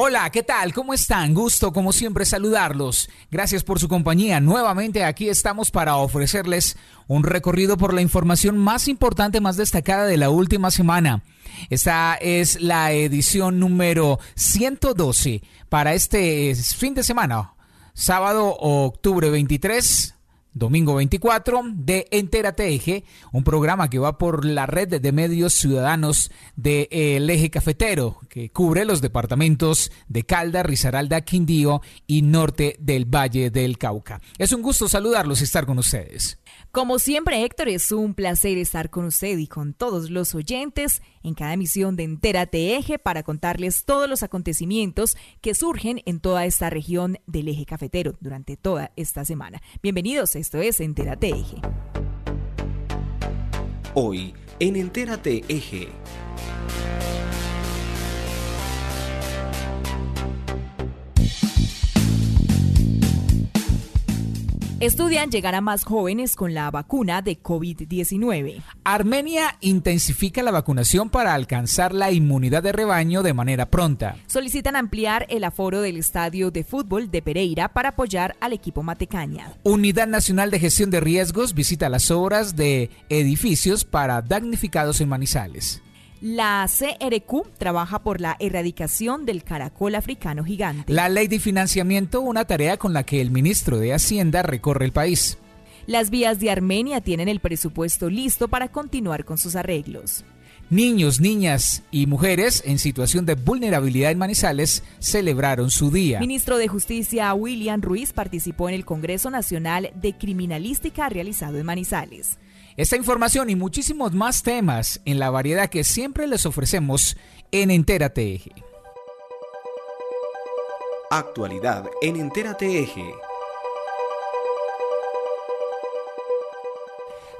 Hola, ¿qué tal? ¿Cómo están? Gusto, como siempre, saludarlos. Gracias por su compañía. Nuevamente aquí estamos para ofrecerles un recorrido por la información más importante, más destacada de la última semana. Esta es la edición número 112 para este fin de semana, sábado, octubre 23 domingo 24 de Entérate Eje, un programa que va por la red de medios ciudadanos del eje cafetero, que cubre los departamentos de Calda, Risaralda, Quindío y norte del Valle del Cauca. Es un gusto saludarlos y estar con ustedes. Como siempre, Héctor, es un placer estar con usted y con todos los oyentes en cada emisión de Entérate Eje para contarles todos los acontecimientos que surgen en toda esta región del eje cafetero durante toda esta semana. Bienvenidos, esto es Entérate Eje. Hoy, en Entérate Eje. Estudian llegar a más jóvenes con la vacuna de COVID-19. Armenia intensifica la vacunación para alcanzar la inmunidad de rebaño de manera pronta. Solicitan ampliar el aforo del estadio de fútbol de Pereira para apoyar al equipo Matecaña. Unidad Nacional de Gestión de Riesgos visita las obras de edificios para damnificados en Manizales. La CRQ trabaja por la erradicación del caracol africano gigante. La ley de financiamiento, una tarea con la que el ministro de Hacienda recorre el país. Las vías de Armenia tienen el presupuesto listo para continuar con sus arreglos. Niños, niñas y mujeres en situación de vulnerabilidad en Manizales celebraron su día. Ministro de Justicia William Ruiz participó en el Congreso Nacional de Criminalística realizado en Manizales. Esta información y muchísimos más temas en la variedad que siempre les ofrecemos en Entérate Eje. Actualidad en Entérate Eje.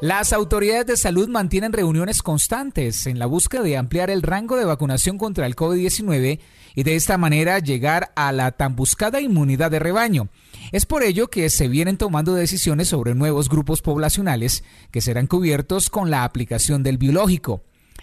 Las autoridades de salud mantienen reuniones constantes en la búsqueda de ampliar el rango de vacunación contra el COVID-19 y de esta manera llegar a la tan buscada inmunidad de rebaño. Es por ello que se vienen tomando decisiones sobre nuevos grupos poblacionales que serán cubiertos con la aplicación del biológico.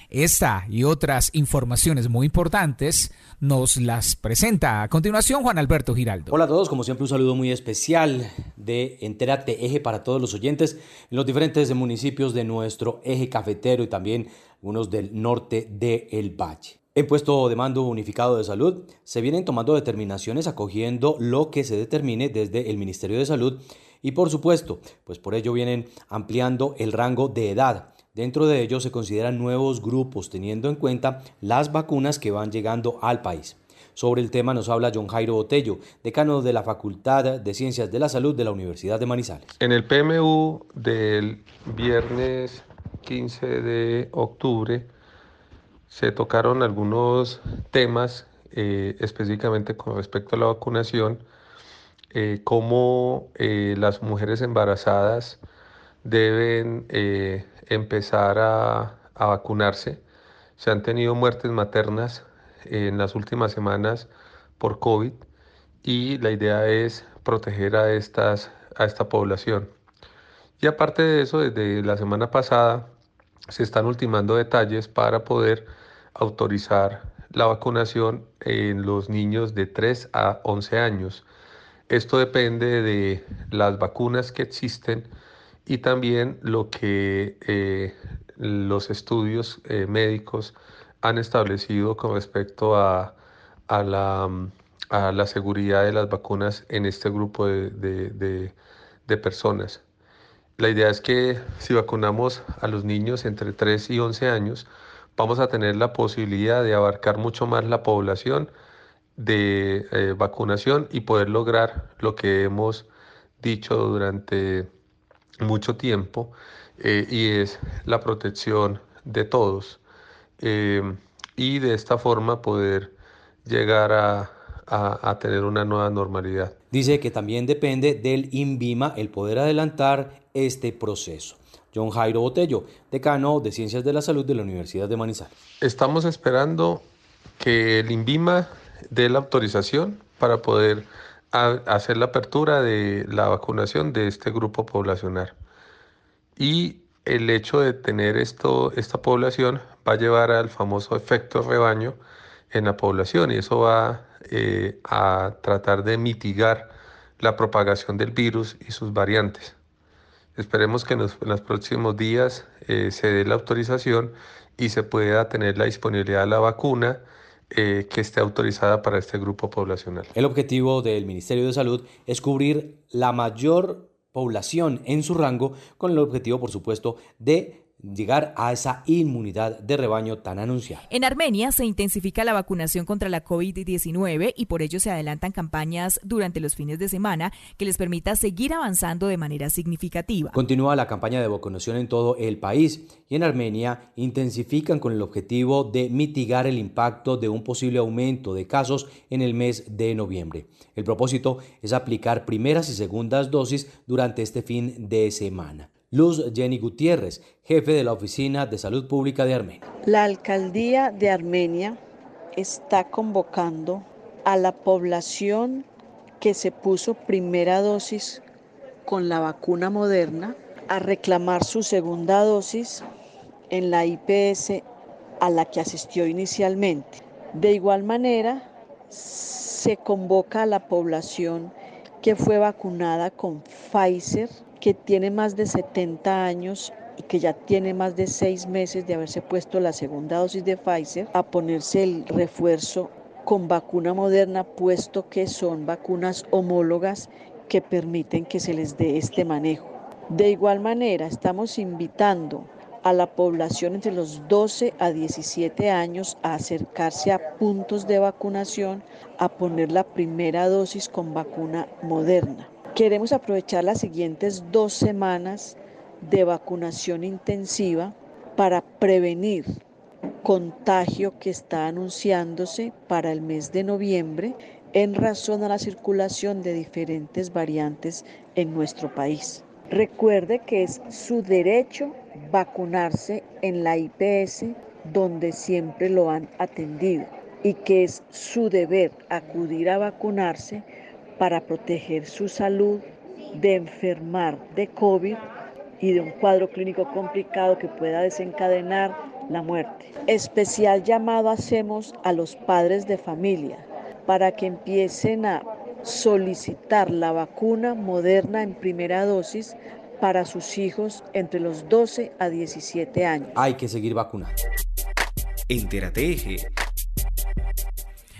Esta y otras informaciones muy importantes nos las presenta a continuación Juan Alberto Giraldo. Hola a todos, como siempre un saludo muy especial de Entérate Eje para todos los oyentes en los diferentes municipios de nuestro eje cafetero y también unos del norte de El Valle. En puesto de mando unificado de salud se vienen tomando determinaciones acogiendo lo que se determine desde el Ministerio de Salud y por supuesto, pues por ello vienen ampliando el rango de edad. Dentro de ello se consideran nuevos grupos teniendo en cuenta las vacunas que van llegando al país. Sobre el tema nos habla John Jairo Botello, decano de la Facultad de Ciencias de la Salud de la Universidad de Manizales. En el PMU del viernes 15 de octubre se tocaron algunos temas eh, específicamente con respecto a la vacunación, eh, cómo eh, las mujeres embarazadas deben empezar a, a, vacunarse. Se han tenido muertes maternas en las últimas semanas por COVID y la idea es proteger a, estas, a esta población. Y aparte de eso, desde la semana pasada se están ultimando detalles para poder autorizar la vacunación en los niños de 3 a 11 años. Esto depende de las vacunas que existen y también lo que eh, los estudios eh, médicos han establecido con respecto a, a, la, a, la, seguridad de las vacunas en este grupo de, de, de personas. La idea es que si vacunamos a los niños entre 3 y 11 años, vamos a tener la posibilidad de abarcar mucho más la población de eh, vacunación y poder lograr lo que hemos dicho durante mucho tiempo eh, y es la protección de todos eh, y de esta forma poder llegar a, a, a tener una nueva normalidad. Dice que también depende del INVIMA el poder adelantar este proceso. John Jairo Botello, decano de Ciencias de la Salud de la Universidad de Manizales. Estamos esperando que el INVIMA dé la autorización para poder hacer la apertura de la vacunación de este grupo poblacional. Y el hecho de tener esto, esta población va a llevar al famoso efecto rebaño en la población y eso va eh, a tratar de mitigar la propagación del virus y sus variantes. Esperemos que en los, próximos días eh, se dé la autorización y se pueda tener la disponibilidad de la vacuna eh, que esté autorizada para este grupo poblacional. El objetivo del Ministerio de Salud es cubrir la mayor población en su rango con el objetivo, por supuesto, de llegar a esa inmunidad de rebaño tan anunciada. En Armenia se intensifica la vacunación contra la COVID-19 y por ello se adelantan campañas durante los fines de semana que les permita seguir avanzando de manera significativa. Continúa la campaña de vacunación en todo el país y en Armenia intensifican con el objetivo de mitigar el impacto de un posible aumento de casos en el mes de noviembre. El propósito es aplicar primeras y segundas dosis durante este fin de semana. Luz Jenny Gutiérrez, jefe de la Oficina de Salud Pública de Armenia. La alcaldía de Armenia está convocando a la población que se puso primera dosis con la vacuna moderna a reclamar su segunda dosis en la IPS a la que asistió inicialmente. De igual manera, se convoca a la población que fue vacunada con Pfizer que tiene más de 70 años y que ya tiene más de seis meses de haberse puesto la segunda dosis de Pfizer, a ponerse el refuerzo con vacuna moderna, puesto que son vacunas homólogas que permiten que se les dé este manejo. De igual manera, estamos invitando a la población entre los 12 a 17 años a acercarse a puntos de vacunación a poner la primera dosis con vacuna moderna. Queremos aprovechar las siguientes dos semanas de vacunación intensiva para prevenir contagio que está anunciándose para el mes de noviembre en razón a la circulación de diferentes variantes en nuestro país. Recuerde que es su derecho vacunarse en la IPS donde siempre lo han atendido y que es su deber acudir a vacunarse para proteger su salud de enfermar de COVID y de un cuadro clínico complicado que pueda desencadenar la muerte. Especial llamado hacemos a los padres de familia para que empiecen a solicitar la vacuna moderna en primera dosis para sus hijos entre los 12 a 17 años. Hay que seguir vacunando. Entérate Eje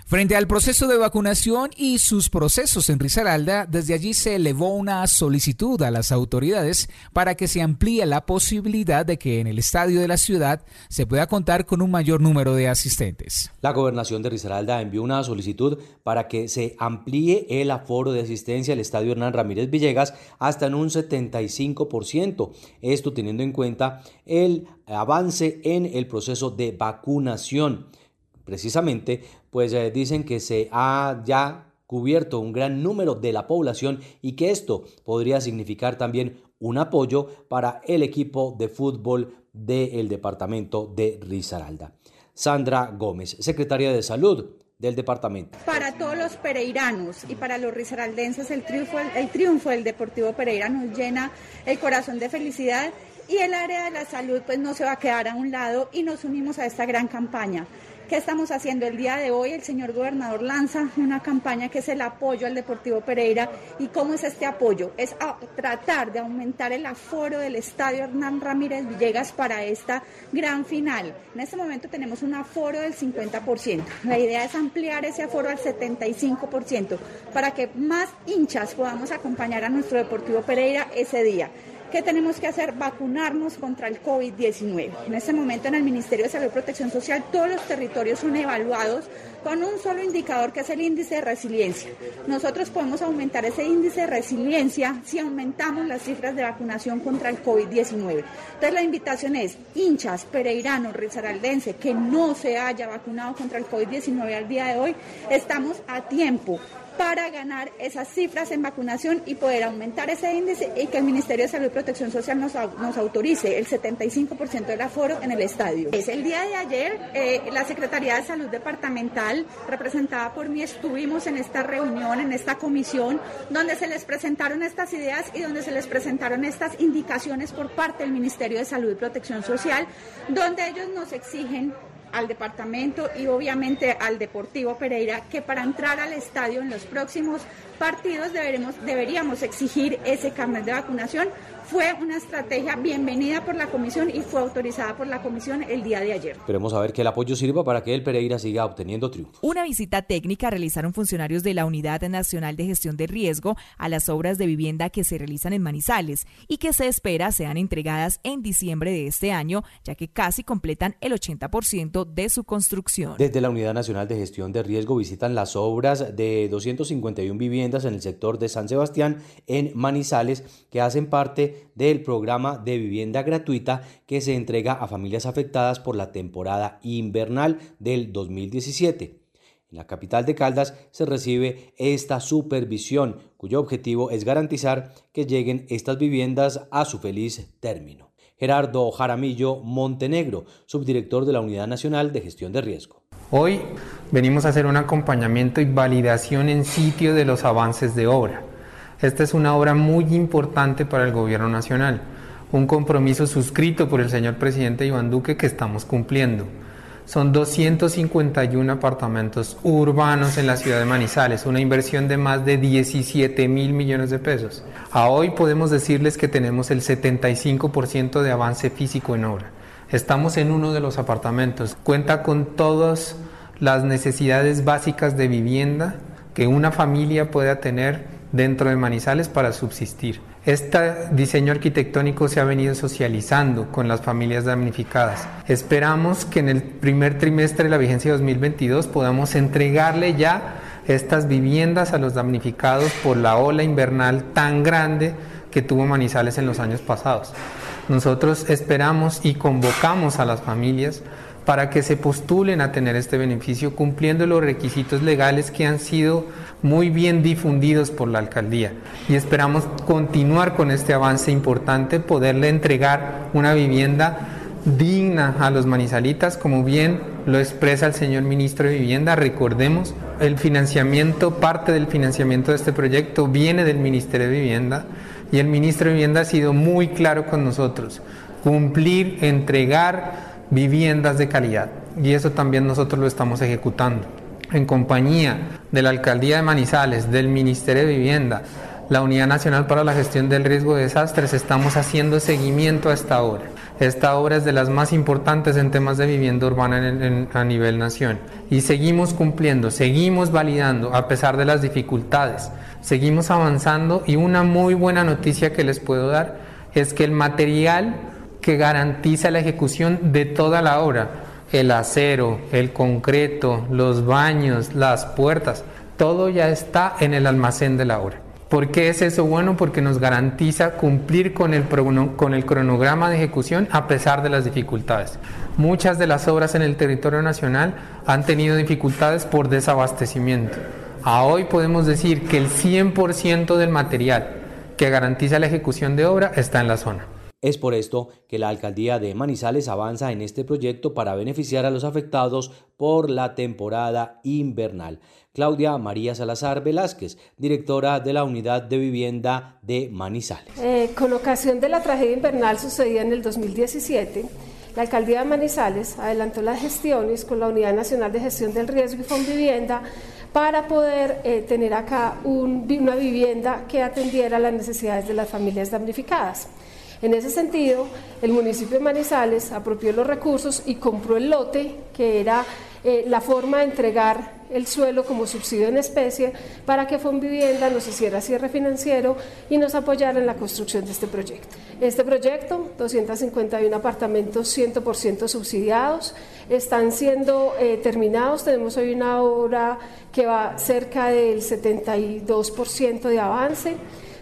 Frente al proceso de vacunación y sus procesos en Risaralda, desde allí se elevó una solicitud a las autoridades para que se amplíe la posibilidad de que en el estadio de la ciudad se pueda contar con un mayor número de asistentes. La gobernación de Risaralda envió una solicitud para que se amplíe el aforo de asistencia al estadio Hernán Ramírez Villegas hasta en un 75%. Esto teniendo en cuenta el avance en el proceso de vacunación precisamente, pues eh, dicen que se ha ya cubierto un gran número de la población y que esto podría significar también un apoyo para el equipo de fútbol del departamento de Risaralda. Sandra Gómez, secretaria de Salud del departamento. Para todos los pereiranos y para los risaraldenses el triunfo, el triunfo del Deportivo Pereira nos llena el corazón de felicidad y el área de la salud pues no se va a quedar a un lado y nos unimos a esta gran campaña. ¿Qué estamos haciendo el día de hoy? El señor gobernador lanza una campaña que es el apoyo al Deportivo Pereira. ¿Y cómo es este apoyo? Es tratar de aumentar el aforo del estadio Hernán Ramírez Villegas para esta gran final. En este momento tenemos un aforo del 50%. La idea es ampliar ese aforo al 75% para que más hinchas podamos acompañar a nuestro Deportivo Pereira ese día. ¿Qué tenemos que hacer? Vacunarnos contra el COVID-19. En este momento en el Ministerio de Salud y Protección Social todos los territorios son evaluados con un solo indicador que es el índice de resiliencia. Nosotros podemos aumentar ese índice de resiliencia si aumentamos las cifras de vacunación contra el COVID-19. Entonces la invitación es hinchas, pereiranos, risaraldense que no se haya vacunado contra el COVID-19 al día de hoy, estamos a tiempo para ganar esas cifras en vacunación y poder aumentar ese índice y que el Ministerio de Salud y Protección Social nos, nos autorice el 75% del aforo en el estadio. Es el día de ayer, eh, la Secretaría de Salud Departamental, representada por mí, estuvimos en esta reunión, en esta comisión, donde se les presentaron estas ideas y donde se les presentaron estas indicaciones por parte del Ministerio de Salud y Protección Social, donde ellos nos exigen al departamento y obviamente al Deportivo Pereira que para entrar al estadio en los próximos partidos deberemos, deberíamos exigir ese carnet de vacunación fue una estrategia bienvenida por la comisión y fue autorizada por la comisión el día de ayer. Esperemos a ver que el apoyo sirva para que el Pereira siga obteniendo triunfos. Una visita técnica realizaron funcionarios de la Unidad Nacional de Gestión de Riesgo a las obras de vivienda que se realizan en Manizales y que se espera sean entregadas en diciembre de este año, ya que casi completan el 80% de su construcción. Desde la Unidad Nacional de Gestión de Riesgo visitan las obras de 251 viviendas en el sector de San Sebastián en Manizales que hacen parte del programa de vivienda gratuita que se entrega a familias afectadas por la temporada invernal del 2017. En la capital de Caldas se recibe esta supervisión, cuyo objetivo es garantizar que lleguen estas viviendas a su feliz término. Gerardo Jaramillo Montenegro, subdirector de la Unidad Nacional de Gestión de Riesgo. Hoy venimos a hacer un acompañamiento y validación en sitio de los avances de obra. Esta es una obra muy importante para el gobierno nacional, un compromiso suscrito por el señor presidente Iván Duque que estamos cumpliendo. Son 251 apartamentos urbanos en la ciudad de Manizales, una inversión de más de 17 mil millones de pesos. A hoy podemos decirles que tenemos el 75% de avance físico en obra. Estamos en uno de los apartamentos. Cuenta con todas las necesidades básicas de vivienda que una familia pueda tener dentro de Manizales para subsistir. Este diseño arquitectónico se ha venido socializando con las familias damnificadas. Esperamos que en el primer trimestre de la vigencia 2022 podamos entregarle ya estas viviendas a los damnificados por la ola invernal tan grande que tuvo Manizales en los años pasados. Nosotros esperamos y convocamos a las familias para que se postulen a tener este beneficio cumpliendo los requisitos legales que han sido muy bien difundidos por la alcaldía. Y esperamos continuar con este avance importante, poderle entregar una vivienda digna a los manizalitas, como bien lo expresa el señor ministro de Vivienda. Recordemos, el financiamiento, parte del financiamiento de este proyecto viene del Ministerio de Vivienda y el ministro de Vivienda ha sido muy claro con nosotros. Cumplir, entregar viviendas de calidad. Y eso también nosotros lo estamos ejecutando. En compañía de la Alcaldía de Manizales, del Ministerio de Vivienda, la Unidad Nacional para la Gestión del Riesgo de Desastres, estamos haciendo seguimiento a esta obra. Esta obra es de las más importantes en temas de vivienda urbana a nivel nación. Y seguimos cumpliendo, seguimos validando a pesar de las dificultades, seguimos avanzando y una muy buena noticia que les puedo dar es que el material que garantiza la ejecución de toda la obra. El acero, el concreto, los baños, las puertas, todo ya está en el almacén de la obra. ¿Por qué es eso bueno? Porque nos garantiza cumplir con el, con el cronograma de ejecución a pesar de las dificultades. Muchas de las obras en el territorio nacional han tenido dificultades por desabastecimiento. A hoy podemos decir que el 100% del material que garantiza la ejecución de obra está en la zona. Es por esto que la alcaldía de Manizales avanza en este proyecto para beneficiar a los afectados por la temporada invernal. Claudia María Salazar Velázquez, directora de la Unidad de Vivienda de Manizales. Eh, con ocasión de la tragedia invernal sucedida en el 2017, la alcaldía de Manizales adelantó las gestiones con la Unidad Nacional de Gestión del Riesgo y Vivienda para poder eh, tener acá una vivienda que atendiera las necesidades de las familias damnificadas. En ese sentido, el municipio de Manizales apropió los recursos y compró el lote que era eh, la forma de entregar el suelo como subsidio en especie para que Fonvivienda nos hiciera cierre financiero y nos apoyara en la construcción de este proyecto. Este proyecto, 251 apartamentos 100% subsidiados, están siendo eh, terminados. Tenemos hoy una obra que va cerca del 72% de avance.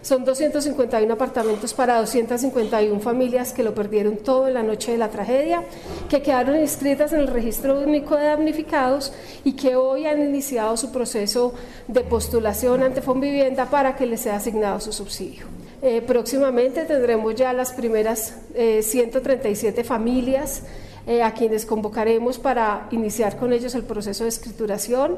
Son 251 apartamentos para 251 familias que lo perdieron todo en la noche de la tragedia, que quedaron inscritas en el registro único de damnificados y que hoy han iniciado su proceso de postulación ante Fonvivienda para que les sea asignado su subsidio. Eh, próximamente tendremos ya las primeras 137 eh, familias eh, a quienes convocaremos para iniciar con ellos el proceso de escrituración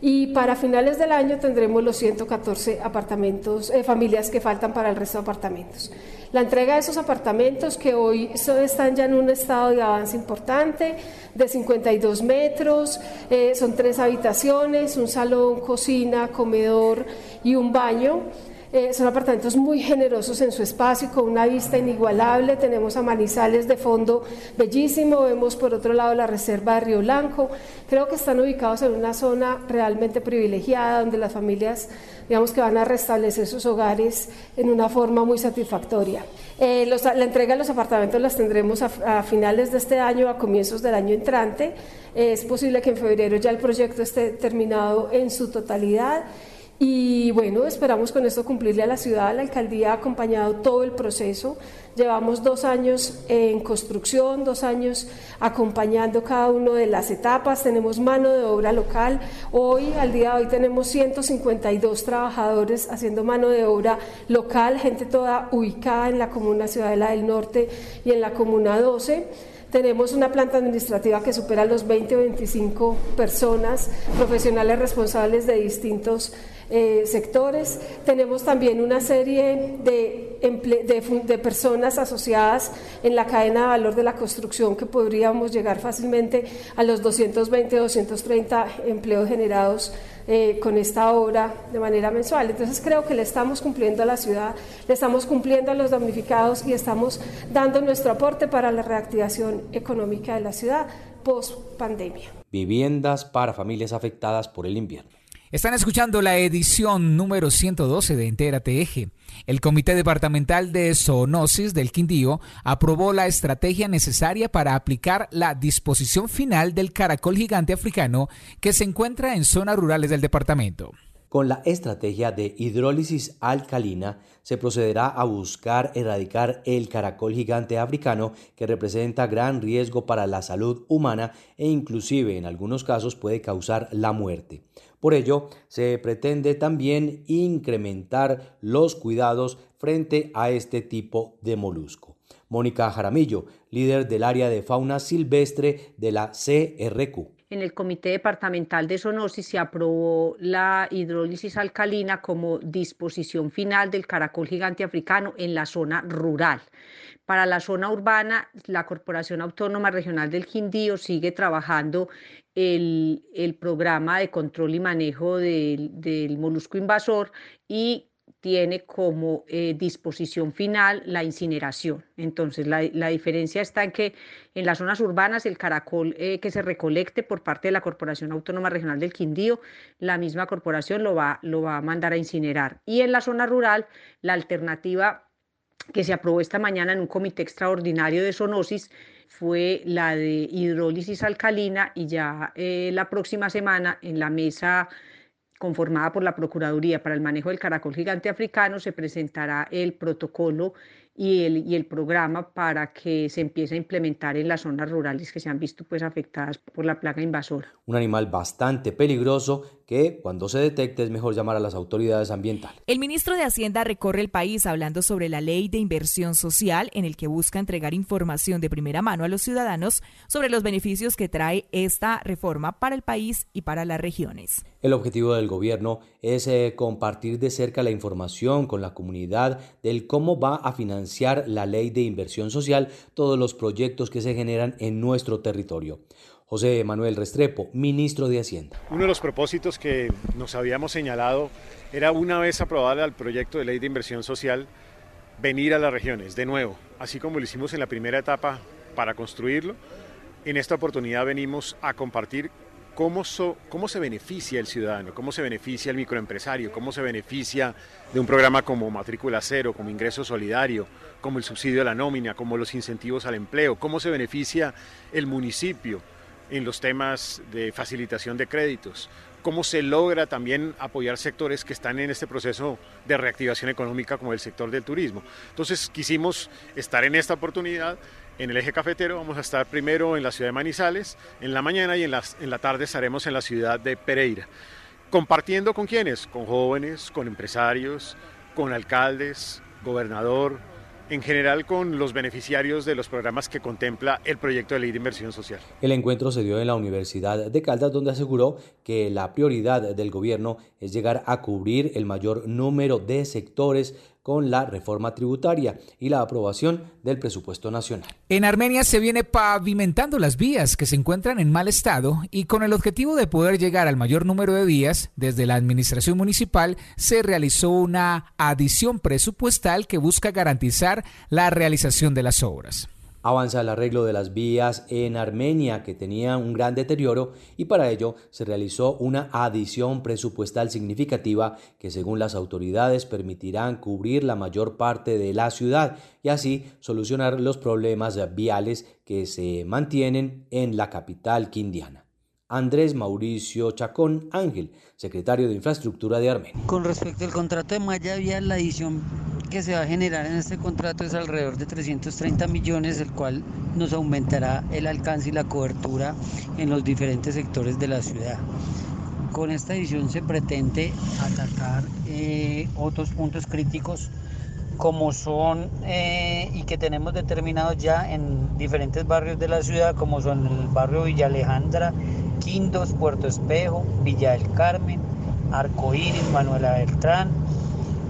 y para finales del año tendremos los 114 apartamentos, eh, familias que faltan para el resto de apartamentos. La entrega de esos apartamentos que hoy están ya en un estado de avance importante, de 52 metros, eh, son tres habitaciones, un salón, cocina, comedor y un baño. Eh, son apartamentos muy generosos en su espacio, con una vista inigualable. Tenemos a Manizales de fondo bellísimo, vemos por otro lado la reserva de Río Blanco. Creo que están ubicados en una zona realmente privilegiada, donde las familias, digamos que van a restablecer sus hogares en una forma muy satisfactoria. Eh, la entrega de los apartamentos las tendremos a, finales de este año, a comienzos del año entrante. es posible que en febrero ya el proyecto esté terminado en su totalidad. Y bueno, esperamos con esto cumplirle a la ciudad. La alcaldía ha acompañado todo el proceso. Llevamos dos años en construcción, dos años acompañando cada una de las etapas. Tenemos mano de obra local. Hoy, al día de hoy, tenemos 152 trabajadores haciendo mano de obra local, gente toda ubicada en la comuna Ciudadela del Norte y en la comuna 12. Tenemos una planta administrativa que supera los 20 o 25 personas, profesionales responsables de distintos eh, sectores. Tenemos también una serie de, personas asociadas en la cadena de valor de la construcción que podríamos llegar fácilmente a los 220, 230 empleos generados eh, con esta obra de manera mensual. Entonces creo que le estamos cumpliendo a la ciudad, le estamos cumpliendo a los damnificados y estamos dando nuestro aporte para la reactivación económica de la ciudad post pandemia. Viviendas para familias afectadas por el invierno. Están escuchando la edición número 112 de Entérate Eje. El Comité Departamental de Zoonosis del Quindío aprobó la estrategia necesaria para aplicar la disposición final del caracol gigante africano que se encuentra en zonas rurales del departamento. Con la estrategia de hidrólisis alcalina se procederá a buscar erradicar el caracol gigante africano que representa gran riesgo para la salud humana e inclusive en algunos casos puede causar la muerte. Por ello, se pretende también incrementar los cuidados frente a este tipo de molusco. Mónica Jaramillo, líder del área de fauna silvestre de la CRQ en el Comité Departamental de Zoonosis se aprobó la hidrólisis alcalina como disposición final del caracol gigante africano en la zona rural. Para la zona urbana, la Corporación Autónoma Regional del Quindío sigue trabajando el, programa de control y manejo del, del molusco invasor y tiene como eh, disposición final la incineración. Entonces, la, diferencia está en que en las zonas urbanas el caracol eh, que se recolecte por parte de la Corporación Autónoma Regional del Quindío, la misma corporación lo va, lo va a mandar a incinerar. Y en la zona rural, la alternativa que se aprobó esta mañana en un comité extraordinario de zoonosis fue la de hidrólisis alcalina y ya eh, la próxima semana en la mesa conformada por la Procuraduría para el Manejo del Caracol Gigante Africano, se presentará el protocolo y el, y el programa para que se empiece a implementar en las zonas rurales que se han visto pues afectadas por la plaga invasora. Un animal bastante peligroso que cuando se detecte es mejor llamar a las autoridades ambientales. El ministro de Hacienda recorre el país hablando sobre la ley de inversión social en el que busca entregar información de primera mano a los ciudadanos sobre los beneficios que trae esta reforma para el país y para las regiones. El objetivo del gobierno es eh, compartir de cerca la información con la comunidad del cómo va a financiar la ley de inversión social todos los proyectos que se generan en nuestro territorio. José Manuel Restrepo, ministro de Hacienda. Uno de los propósitos que nos habíamos señalado era una vez aprobada el proyecto de ley de inversión social, venir a las regiones de nuevo, así como lo hicimos en la primera etapa para construirlo. En esta oportunidad venimos a compartir cómo, cómo se beneficia el ciudadano, cómo se beneficia el microempresario, cómo se beneficia de un programa como matrícula cero, como ingreso solidario, como el subsidio a la nómina, como los incentivos al empleo, cómo se beneficia el municipio en los temas de facilitación de créditos, cómo se logra también apoyar sectores que están en este proceso de reactivación económica como el sector del turismo. Entonces quisimos estar en esta oportunidad en el eje cafetero, vamos a estar primero en la ciudad de Manizales en la mañana y en, en la tarde estaremos en la ciudad de Pereira. Compartiendo con quienes, con jóvenes, con empresarios, con alcaldes, gobernador, en general con los beneficiarios de los programas que contempla el proyecto de ley de inversión social. El encuentro se dio en la Universidad de Caldas, donde aseguró que la prioridad del gobierno es llegar a cubrir el mayor número de sectores con la reforma tributaria y la aprobación del presupuesto nacional. En Armenia se viene pavimentando las vías que se encuentran en mal estado y con el objetivo de poder llegar al mayor número de vías, desde la administración municipal se realizó una adición presupuestal que busca garantizar la realización de las obras. Avanza el arreglo de las vías en Armenia que tenía un gran deterioro y para ello se realizó una adición presupuestal significativa que según las autoridades permitirán cubrir la mayor parte de la ciudad y así solucionar los problemas viales que se mantienen en la capital quindiana. Andrés Mauricio Chacón Ángel, secretario de Infraestructura de Armenia. Con respecto al contrato de malla vial, la adición que se va a generar en este contrato es alrededor de 330 millones, el cual nos aumentará el alcance y la cobertura en los diferentes sectores de la ciudad. Con esta edición se pretende atacar eh, otros puntos críticos como son eh, y que tenemos determinados ya en diferentes barrios de la ciudad, como son el barrio Villa Alejandra, Quindos, Puerto Espejo, Villa del Carmen, Arcoíris, Manuela Beltrán,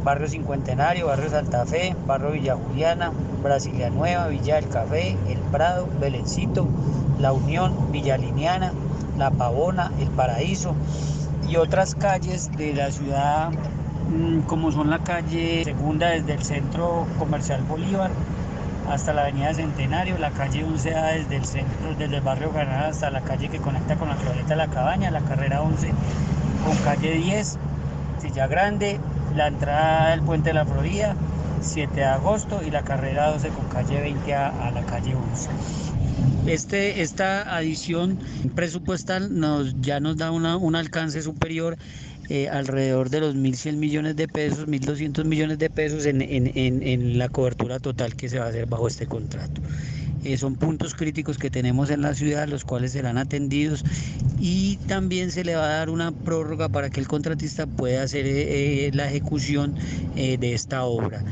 Barrio Cincuentenario, Barrio Santa Fe, Barrio Villa Juliana, Brasilia Nueva, Villa del Café, El Prado, Belencito, La Unión, Villa Liniana, La Pavona, El Paraíso y otras calles de la ciudad como son la calle segunda desde el centro comercial Bolívar hasta la avenida Centenario, la calle 11 desde el centro, desde el barrio Granada hasta la calle que conecta con la Floreta La Cabaña, la carrera 11 con calle 10, Silla Grande, la entrada del puente de la Florida, 7 de agosto, y la carrera 12 con calle 20 a, la calle 11. Este, esta adición presupuestal nos, ya nos da un alcance superior eh, alrededor de los 1.100 millones de pesos, 1.200 millones de pesos en, en, la cobertura total que se va a hacer bajo este contrato. Eh, son puntos críticos que tenemos en la ciudad, los cuales serán atendidos y también se le va a dar una prórroga para que el contratista pueda hacer eh, la ejecución eh, de esta obra.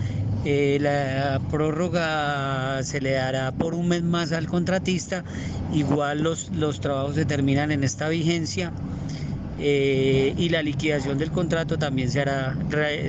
la prórroga se le dará por un mes más al contratista, igual los, los trabajos se terminan en esta vigencia. Y la liquidación del contrato también se, hará,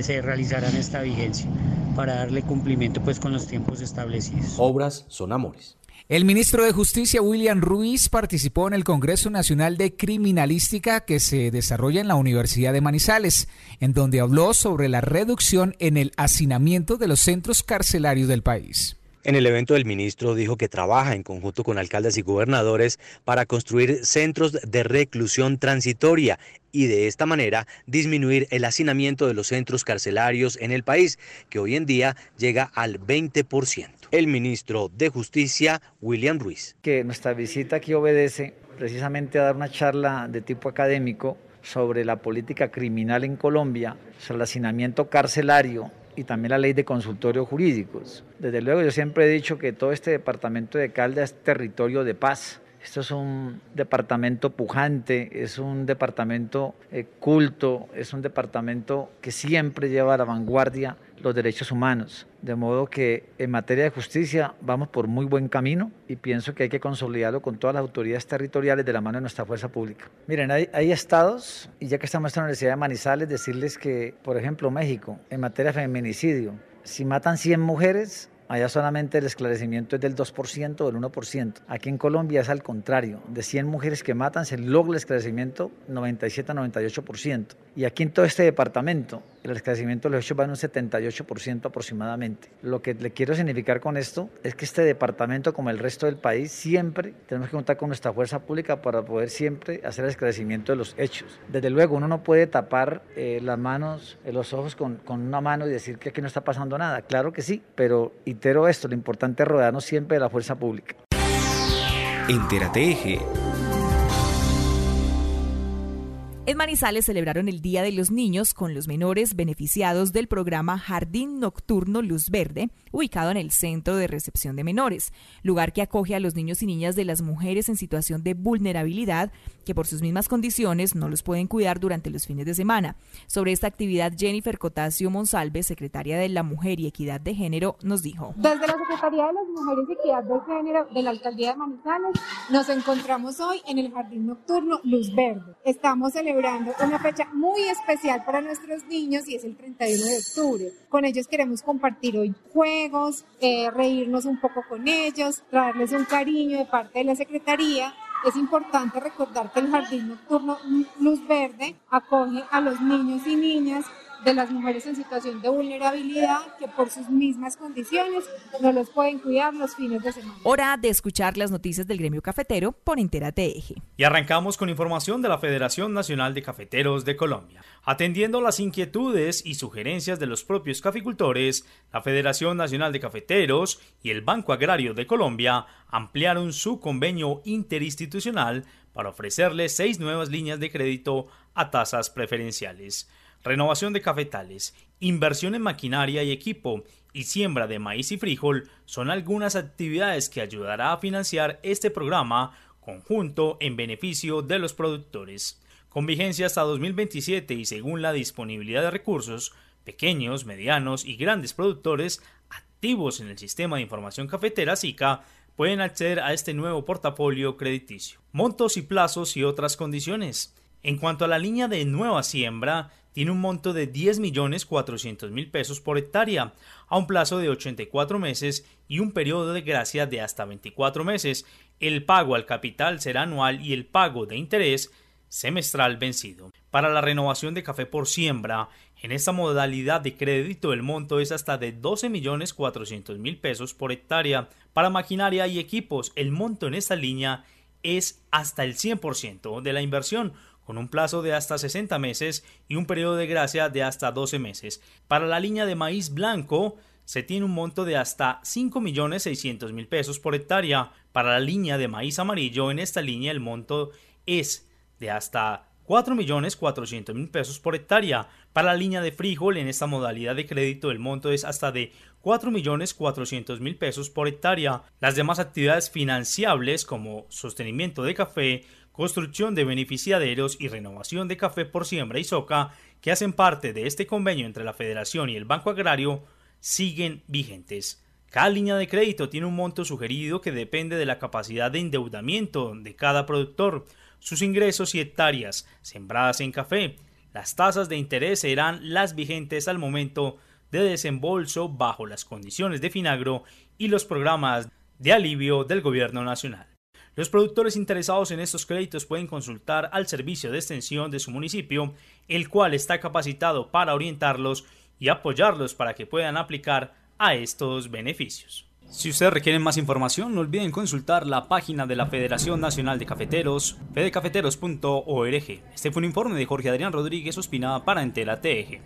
se realizará en esta vigencia para darle cumplimiento pues con los tiempos establecidos. Obras son amores. El ministro de Justicia William Ruiz participó en el Congreso Nacional de Criminalística que se desarrolla en la Universidad de Manizales, en donde habló sobre la reducción en el hacinamiento de los centros carcelarios del país. En el evento el ministro dijo que trabaja en conjunto con alcaldes y gobernadores para construir centros de reclusión transitoria y de esta manera disminuir el hacinamiento de los centros carcelarios en el país, que hoy en día llega al 20%. El ministro de Justicia, William Ruiz. Que nuestra visita aquí obedece precisamente a dar una charla de tipo académico sobre la política criminal en Colombia, sobre el hacinamiento carcelario y también la ley de consultorios jurídicos. Desde luego yo siempre he dicho que todo este departamento de Calda es territorio de paz. Esto es un departamento pujante, es un departamento eh, culto, es un departamento que siempre lleva a la vanguardia los derechos humanos. De modo que en materia de justicia vamos por muy buen camino y pienso que hay que consolidarlo con todas las autoridades territoriales de la mano de nuestra fuerza pública. Miren, hay, estados, y ya que estamos en la Universidad de Manizales, decirles que, por ejemplo, México, en materia de feminicidio, si matan 100 mujeres, Allá solamente el esclarecimiento es del 2% o del 1%. Aquí en Colombia es al contrario. De 100 mujeres que matan se logra el esclarecimiento 97-98%. Y aquí en todo este departamento el esclarecimiento de los hechos va en un 78% aproximadamente. Lo que le quiero significar con esto es que este departamento, como el resto del país, siempre tenemos que contar con nuestra fuerza pública para poder siempre hacer el esclarecimiento de los hechos. Desde luego, uno no puede tapar eh, las manos, eh, los ojos con, con, una mano y decir que aquí no está pasando nada. Claro que sí, pero esto, lo importante es rodearnos siempre de la fuerza pública. Entérate En Manizales celebraron el Día de los Niños con los menores beneficiados del programa Jardín Nocturno Luz Verde, ubicado en el Centro de Recepción de Menores, lugar que acoge a los niños y niñas de las mujeres en situación de vulnerabilidad que por sus mismas condiciones no los pueden cuidar durante los fines de semana. Sobre esta actividad, Jennifer Cotasio Monsalve, secretaria de la Mujer y Equidad de Género, nos dijo. Desde la Secretaría de las Mujeres y Equidad de Género de la Alcaldía de Manizales, nos encontramos hoy en el Jardín Nocturno Luz Verde. Estamos celebrando celebrando una fecha muy especial para nuestros niños y es el 31 de octubre. Con ellos queremos compartir hoy juegos, eh, reírnos un poco con ellos, traerles un cariño de parte de la Secretaría es importante recordar que el Jardín Nocturno Luz Verde acoge a los niños y niñas de las mujeres en situación de vulnerabilidad que por sus mismas condiciones no los pueden cuidar los fines de semana. Hora de escuchar las noticias del gremio cafetero por Entérate Eje. Y arrancamos con información de la Federación Nacional de Cafeteros de Colombia. Atendiendo las inquietudes y sugerencias de los propios caficultores, la Federación Nacional de Cafeteros y el Banco Agrario de Colombia ampliaron su convenio interinstitucional para ofrecerles seis nuevas líneas de crédito a tasas preferenciales renovación de cafetales, inversión en maquinaria y equipo y siembra de maíz y frijol son algunas actividades que ayudará a financiar este programa conjunto en beneficio de los productores. Con vigencia hasta 2027 y según la disponibilidad de recursos, pequeños, medianos y grandes productores activos en el sistema de información cafetera SICA pueden acceder a este nuevo portafolio crediticio. Montos y plazos y otras condiciones. En cuanto a la línea de nueva siembra, tiene un monto de 10.400.000 pesos por hectárea, a un plazo de 84 meses y un periodo de gracia de hasta 24 meses. El pago al capital será anual y el pago de interés semestral vencido. Para la renovación de café por siembra, en esta modalidad de crédito el monto es hasta de 12.400.000 pesos por hectárea. Para maquinaria y equipos, el monto en esta línea es hasta el 100% de la inversión, con un plazo de hasta 60 meses y un periodo de gracia de hasta 12 meses. Para la línea de maíz blanco se tiene un monto de hasta 5.600.000 pesos por hectárea. Para la línea de maíz amarillo en esta línea el monto es de hasta 4.400.000 pesos por hectárea. Para la línea de frijol en esta modalidad de crédito el monto es hasta de 4.400.000 pesos por hectárea. Las demás actividades financiables como sostenimiento de café, construcción de beneficiaderos y renovación de café por siembra y soca, que hacen parte de este convenio entre la Federación y el Banco Agrario, siguen vigentes. Cada línea de crédito tiene un monto sugerido que depende de la capacidad de endeudamiento de cada productor, sus ingresos y hectáreas sembradas en café. Las tasas de interés serán las vigentes al momento de desembolso bajo las condiciones de Finagro y los programas de alivio del Gobierno Nacional. Los productores interesados en estos créditos pueden consultar al servicio de extensión de su municipio, el cual está capacitado para orientarlos y apoyarlos para que puedan aplicar a estos beneficios. Si ustedes requieren más información, no olviden consultar la página de la Federación Nacional de Cafeteros, fedecafeteros.org. Este fue un informe de Jorge Adrián Rodríguez Ospina para Entera TEG.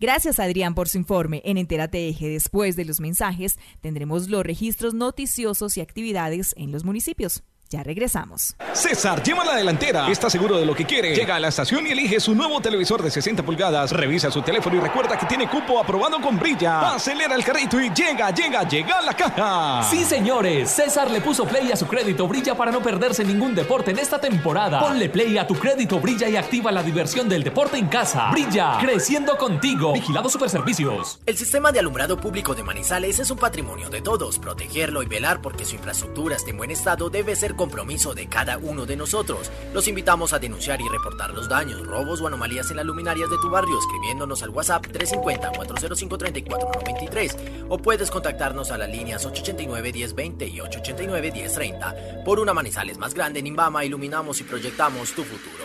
Gracias Adrián por su informe. En Entera TEG, después de los mensajes, tendremos los registros noticiosos y actividades en los municipios. Ya regresamos. César lleva la delantera. Está seguro de lo que quiere. Llega a la estación y elige su nuevo televisor de 60 pulgadas. Revisa su teléfono y recuerda que tiene cupo aprobado con Brilla. Acelera el carrito y llega, llega, llega a la caja. Sí, señores. César le puso play a su crédito Brilla para no perderse ningún deporte en esta temporada. Ponle play a tu crédito Brilla y activa la diversión del deporte en casa. Brilla, creciendo contigo. Vigilado Superservicios. El sistema de alumbrado público de Manizales es un patrimonio de todos. Protegerlo y velar porque su infraestructura esté en buen estado debe ser compromiso de cada uno de nosotros. Los invitamos a denunciar y reportar los daños, robos o anomalías en las luminarias de tu barrio escribiéndonos al WhatsApp 350-405-3493 o puedes contactarnos a las líneas 889-1020 y 889-1030. Por una Manizales más grande en Imbama iluminamos y proyectamos tu futuro.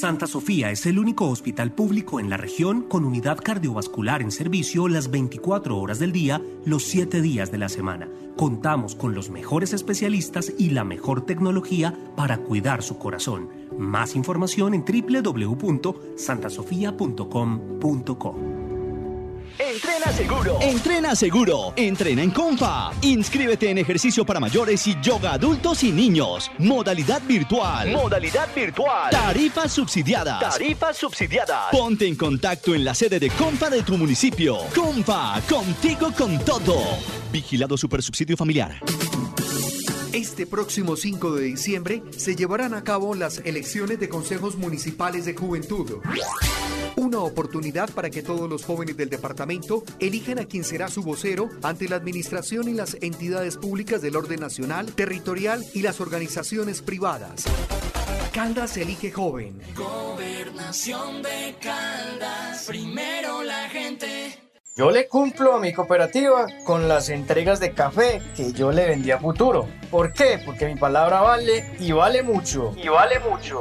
Santa Sofía es el único hospital público en la región con unidad cardiovascular en servicio las 24 horas del día, los 7 días de la semana. Contamos con los mejores especialistas y la mejor tecnología para cuidar su corazón. Más información en www.santasofia.com.co. Entrena seguro. Entrena seguro. Entrena en Confa. Inscríbete en ejercicio para mayores y yoga adultos y niños. Modalidad virtual. Modalidad virtual. Tarifas subsidiadas. Tarifas subsidiadas. Ponte en contacto en la sede de Confa de tu municipio. Confa, contigo con todo. Vigilado Supersubsidio Familiar. Este próximo 5 de diciembre se llevarán a cabo las elecciones de consejos municipales de juventud. Una oportunidad para que todos los jóvenes del departamento elijan a quien será su vocero ante la administración y las entidades públicas del orden nacional, territorial y las organizaciones privadas. Caldas elige joven. Gobernación de Caldas, primero la gente. Yo le cumplo a mi cooperativa con las entregas de café que yo le vendí a futuro. ¿Por qué? Porque mi palabra vale y vale mucho. Y vale mucho.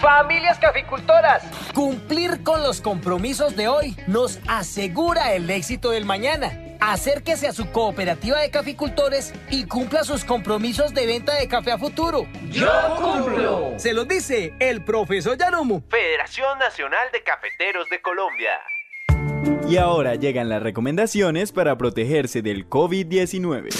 Familias caficultoras. Cumplir con los compromisos de hoy nos asegura el éxito del mañana. Acérquese a su cooperativa de caficultores y cumpla sus compromisos de venta de café a futuro. ¡Yo cumplo! Se los dice el profesor Yanumu. Federación Nacional de Cafeteros de Colombia. Y ahora llegan las recomendaciones para protegerse del COVID-19.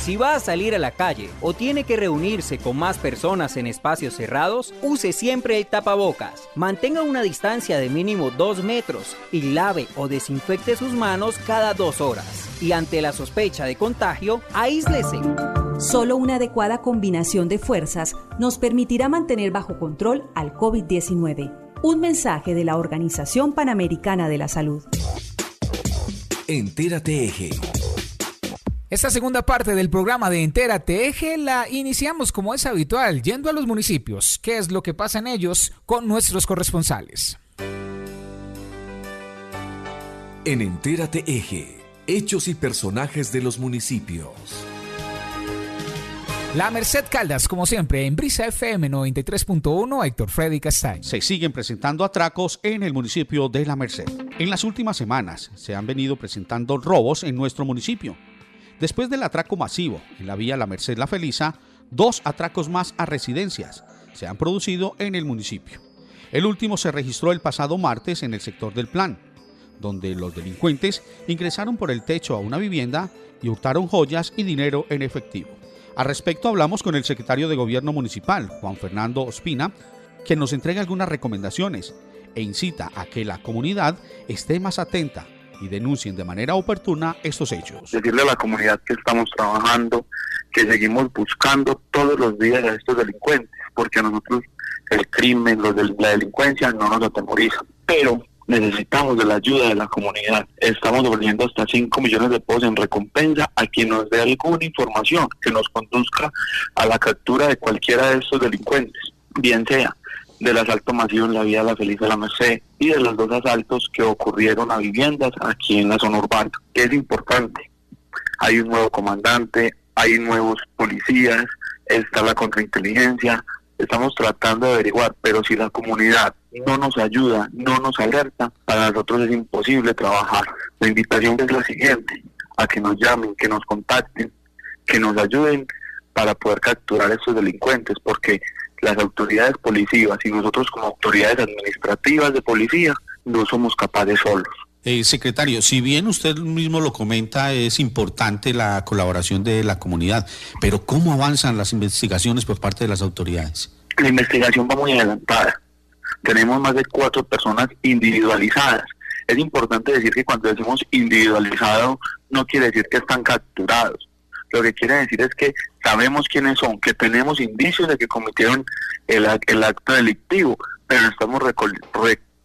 Si va a salir a la calle o tiene que reunirse con más personas en espacios cerrados, use siempre el tapabocas. Mantenga una distancia de mínimo 2 metros y lave o desinfecte sus manos cada dos horas. Y ante la sospecha de contagio, aíslese. Solo una adecuada combinación de fuerzas nos permitirá mantener bajo control al COVID-19. Un mensaje de la Organización Panamericana de la Salud. Entérate Eje. Esta segunda parte del programa de Entérate Eje la iniciamos como es habitual, yendo a los municipios, qué es lo que pasa en ellos con nuestros corresponsales. En Entérate Eje, hechos y personajes de los municipios. La Merced Caldas, como siempre, en Brisa FM 93.1, Héctor Freddy Castaño. Se siguen presentando atracos en el municipio de La Merced. En las últimas semanas se han venido presentando robos en nuestro municipio. Después del atraco masivo en la vía La Merced La Feliza, dos atracos más a residencias se han producido en el municipio. El último se registró el pasado martes en el sector del Plan, donde los delincuentes ingresaron por el techo a una vivienda y hurtaron joyas y dinero en efectivo. Al respecto hablamos con el secretario de Gobierno Municipal, Juan Fernando Ospina, que nos entrega algunas recomendaciones e incita a que la comunidad esté más atenta y denuncien de manera oportuna estos hechos. Decirle a la comunidad que estamos trabajando, que seguimos buscando todos los días a estos delincuentes, porque a nosotros el crimen, los la delincuencia no nos atemoriza. Pero necesitamos de la ayuda de la comunidad. Estamos ofreciendo hasta 5 millones de pesos en recompensa a quien nos dé alguna información que nos conduzca a la captura de cualquiera de estos delincuentes, bien sea del asalto masivo en la vía de la Feliz de la Merced y de los dos asaltos que ocurrieron a viviendas aquí en la zona urbana. es importante? Hay un nuevo comandante, hay nuevos policías, está la contrainteligencia, estamos tratando de averiguar, pero si la comunidad no nos ayuda, no nos alerta, para nosotros es imposible trabajar. La invitación es la siguiente, a que nos llamen, que nos contacten, que nos ayuden para poder capturar a estos delincuentes, porque las autoridades policivas y nosotros como autoridades administrativas de policía no somos capaces solos. Eh, secretario, si bien usted mismo lo comenta, es importante la colaboración de la comunidad, pero ¿cómo avanzan las investigaciones por parte de las autoridades? La investigación va muy adelantada. Tenemos más de cuatro personas individualizadas. Es importante decir que cuando decimos individualizado no quiere decir que están capturados. Lo que quiere decir es que sabemos quiénes son, que tenemos indicios de que cometieron el, el acto delictivo, pero estamos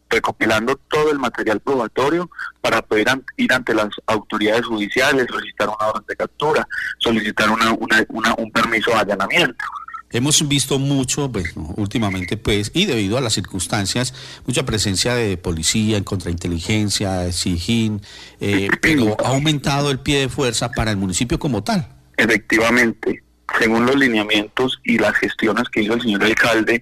recopilando todo el material probatorio para poder ir ante las autoridades judiciales, solicitar una orden de captura, solicitar una, un permiso de allanamiento. Hemos visto mucho, pues, últimamente, pues, y debido a las circunstancias, mucha presencia de policía en contrainteligencia, SIGIN, eh, pero ha aumentado el pie de fuerza para el municipio como tal. Efectivamente, según los lineamientos y las gestiones que hizo el señor alcalde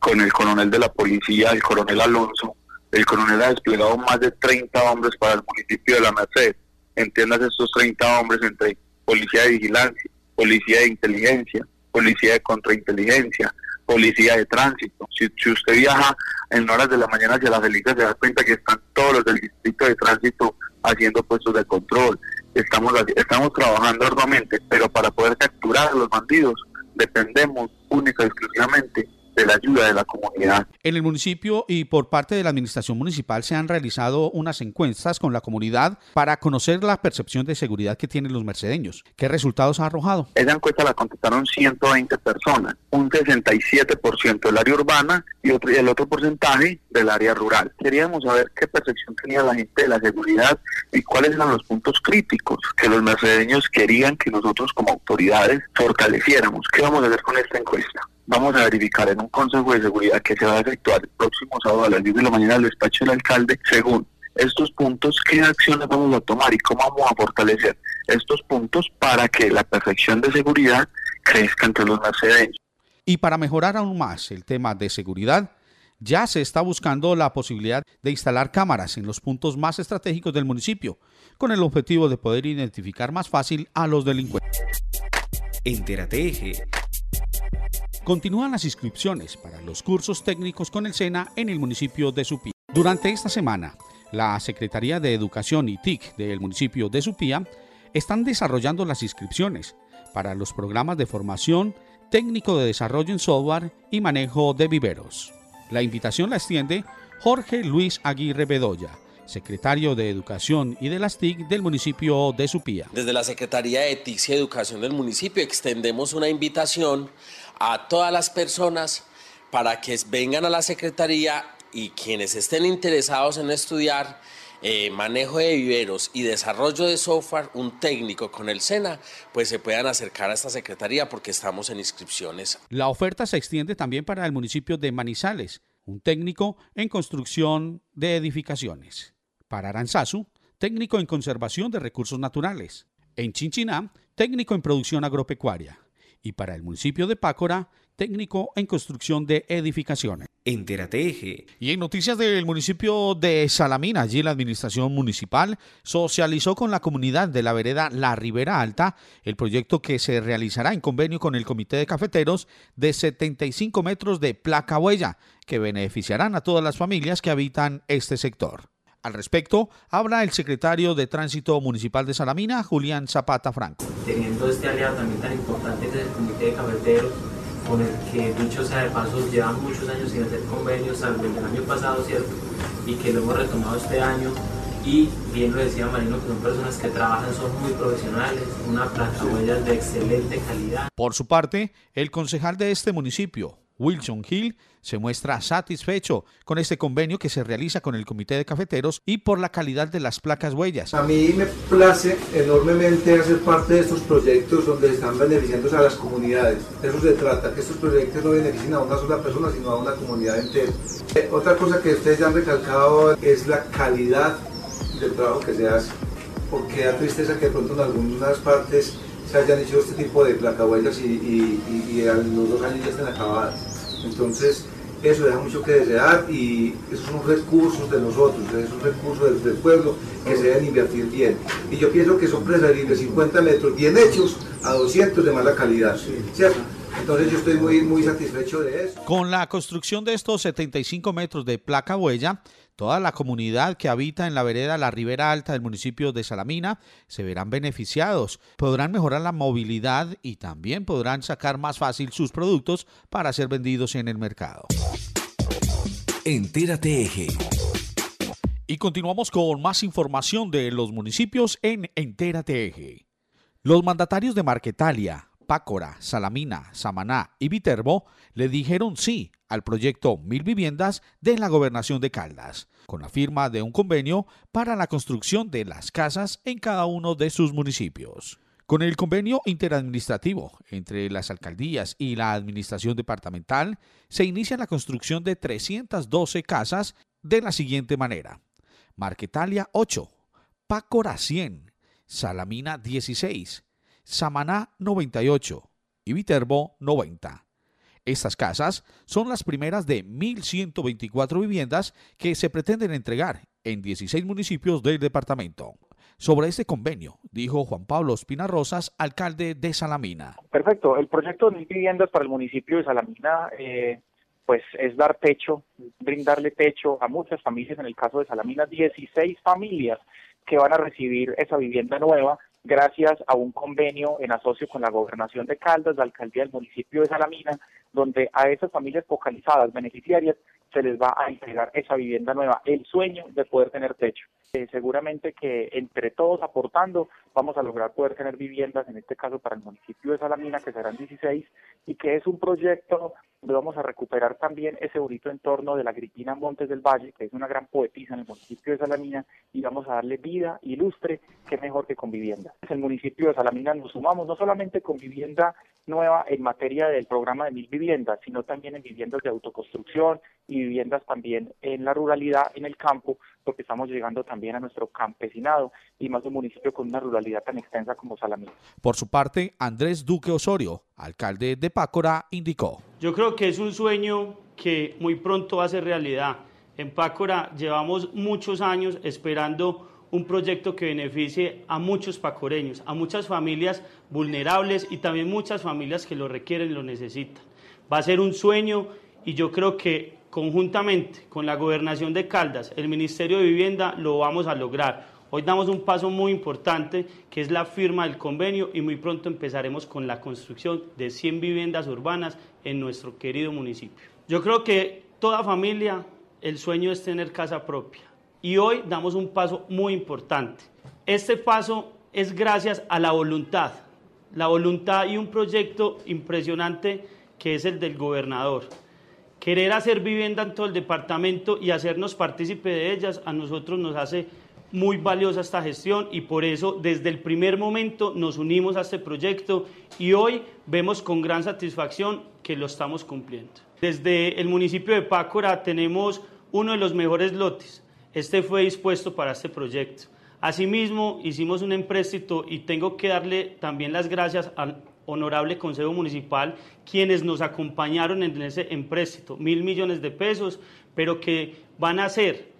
con el coronel de la policía, el coronel Alonso, el coronel ha desplegado más de 30 hombres para el municipio de La Merced. Entiendas estos 30 hombres entre policía de vigilancia, policía de inteligencia, policía de contrainteligencia, policía de tránsito. Si, usted viaja en horas de la mañana hacia la Felicia, se da cuenta que están todos los del distrito de tránsito haciendo puestos de control. Estamos, estamos trabajando arduamente, pero para poder capturar a los bandidos dependemos única y exclusivamente de la ayuda de la comunidad. En el municipio y por parte de la administración municipal se han realizado unas encuestas con la comunidad para conocer la percepción de seguridad que tienen los mercedeños. ¿Qué resultados ha arrojado? Esa encuesta la contestaron 120 personas, un 67% del área urbana y, otro, el otro porcentaje del área rural. Queríamos saber qué percepción tenía la gente de la seguridad y cuáles eran los puntos críticos que los mercedeños querían que nosotros como autoridades fortaleciéramos. ¿Qué vamos a hacer con esta encuesta? Vamos a verificar en un consejo de seguridad que se va a efectuar el próximo sábado a las 10 de la mañana al despacho del alcalde, según estos puntos, qué acciones vamos a tomar y cómo vamos a fortalecer estos puntos para que la perfección de seguridad crezca entre los mercedeños. Y para mejorar aún más el tema de seguridad, ya se está buscando la posibilidad de instalar cámaras en los puntos más estratégicos del municipio, con el objetivo de poder identificar más fácil a los delincuentes. Entérate Continúan las inscripciones para los cursos técnicos con el SENA en el municipio de Supía. Durante esta semana, la Secretaría de Educación y TIC del municipio de Supía están desarrollando las inscripciones para los programas de formación técnico de desarrollo en software y manejo de viveros. La invitación la extiende Jorge Luis Aguirre Bedoya, secretario de Educación y de las TIC del municipio de Supía. Desde la Secretaría de TIC y Educación del municipio extendemos una invitación a todas las personas para que vengan a la Secretaría y quienes estén interesados en estudiar eh, manejo de viveros y desarrollo de software, un técnico con el SENA, pues se puedan acercar a esta secretaría porque estamos en inscripciones. La oferta se extiende también para el municipio de Manizales, un técnico en construcción de edificaciones. Para Aranzazu, técnico en conservación de recursos naturales. En Chinchiná, técnico en producción agropecuaria y para el municipio de Pácora, técnico en construcción de edificaciones. Entérate Eje. Y en noticias del municipio de Salamina, allí la administración municipal socializó con la comunidad de la vereda La Ribera Alta el proyecto que se realizará en convenio con el Comité de Cafeteros de 75 metros de placa huella, que beneficiarán a todas las familias que habitan este sector. Al respecto, habla el secretario de Tránsito Municipal de Salamina, Julián Zapata Franco. Teniendo este aliado también tan importante que es el Comité de Cafeteros, con el que dicho sea de paso llevan muchos años sin hacer convenios, salvo el año pasado, ¿cierto? Y que lo hemos retomado este año. Y bien lo decía Marino, que son personas que trabajan, son muy profesionales, una planta de excelente calidad. Por su parte, el concejal de este municipio, Wilson Hill se muestra satisfecho con este convenio que se realiza con el Comité de Cafeteros y por la calidad de las placas huellas. A mí me place enormemente hacer parte de estos proyectos donde están beneficiándose a las comunidades. De eso se trata, que estos proyectos no beneficien a una sola persona, sino a una comunidad entera. Eh, otra cosa que ustedes ya han recalcado es la calidad del trabajo que se hace, porque da tristeza que de pronto en algunas partes se hayan hecho este tipo de placahuellas y, y, y, a los dos años ya estén acabadas. Entonces, eso deja mucho que desear y esos son recursos de nosotros, esos recursos del, pueblo que se deben invertir bien. Y yo pienso que son preferibles 50 metros bien hechos a 200 de mala calidad, ¿cierto? Entonces yo estoy muy, muy satisfecho de eso. Con la construcción de estos 75 metros de placa huella, Toda la comunidad que habita en la vereda La Ribera Alta del municipio de Salamina se verán beneficiados, podrán mejorar la movilidad y también podrán sacar más fácil sus productos para ser vendidos en el mercado. Entérate Eje. Y continuamos con más información de los municipios en Entérate Eje. Los mandatarios de Marquetalia, Pácora, Salamina, Samaná y Viterbo le dijeron sí al proyecto Mil Viviendas de la Gobernación de Caldas, con la firma de un convenio para la construcción de las casas en cada uno de sus municipios. Con el convenio interadministrativo entre las alcaldías y la administración departamental, se inicia la construcción de 312 casas de la siguiente manera. Marquetalia 8, Pácora 100, Salamina 16, Samaná 98 y Viterbo 90. Estas casas son las primeras de 1.124 viviendas que se pretenden entregar en 16 municipios del departamento. Sobre este convenio, dijo Juan Pablo Espina Rosas, alcalde de Salamina. Perfecto. El proyecto de viviendas para el municipio de Salamina eh, pues es dar techo, brindarle techo a muchas familias, en el caso de Salamina, 16 familias que van a recibir esa vivienda nueva gracias a un convenio en asocio con la Gobernación de Caldas, la Alcaldía del municipio de Salamina, donde a esas familias focalizadas beneficiarias se les va a entregar esa vivienda nueva, el sueño de poder tener techo. Eh, seguramente que entre todos aportando vamos a lograr poder tener viviendas, en este caso para el municipio de Salamina, que serán 16, y que es un proyecto donde vamos a recuperar también ese bonito entorno de la Agripina Montes del Valle, que es una gran poetisa en el municipio de Salamina, y vamos a darle vida y lustre, que mejor que con vivienda. En el municipio de Salamina nos sumamos no solamente con vivienda nueva en materia del programa de mil viviendas, sino también en viviendas de autoconstrucción y viviendas también en la ruralidad, en el campo, porque estamos llegando también a nuestro campesinado y más un municipio con una ruralidad tan extensa como Salamina. Por su parte, Andrés Duque Osorio, alcalde de Pácora, indicó. Yo creo que es un sueño que muy pronto va a ser realidad. En Pácora llevamos muchos años esperando un proyecto que beneficie a muchos pacoreños, a muchas familias vulnerables y también muchas familias que lo requieren y lo necesitan. Va a ser un sueño y yo creo que conjuntamente con la gobernación de Caldas, el Ministerio de Vivienda, lo vamos a lograr. Hoy damos un paso muy importante que es la firma del convenio y muy pronto empezaremos con la construcción de 100 viviendas urbanas en nuestro querido municipio. Yo creo que toda familia, el sueño es tener casa propia y hoy damos un paso muy importante. Este paso es gracias a la voluntad, la voluntad y un proyecto impresionante que es el del gobernador querer hacer vivienda en todo el departamento y hacernos partícipe de ellas, a nosotros nos hace muy valiosa esta gestión y por eso desde el primer momento nos unimos a este proyecto y hoy vemos con gran satisfacción que lo estamos cumpliendo. Desde el municipio de Pácora tenemos uno de los mejores lotes. Este fue dispuesto para este proyecto. Asimismo, hicimos un empréstito y tengo que darle también las gracias al honorable Consejo Municipal, quienes nos acompañaron en ese empréstito, mil millones de pesos, pero que van a ser